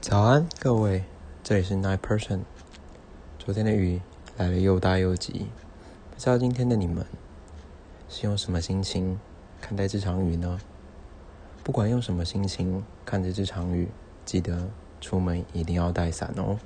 早安，各位，这里是 Nine Person。昨天的雨来了又大又急，不知道今天的你们是用什么心情看待这场雨呢？不管用什么心情看着这场雨，记得出门一定要带伞哦。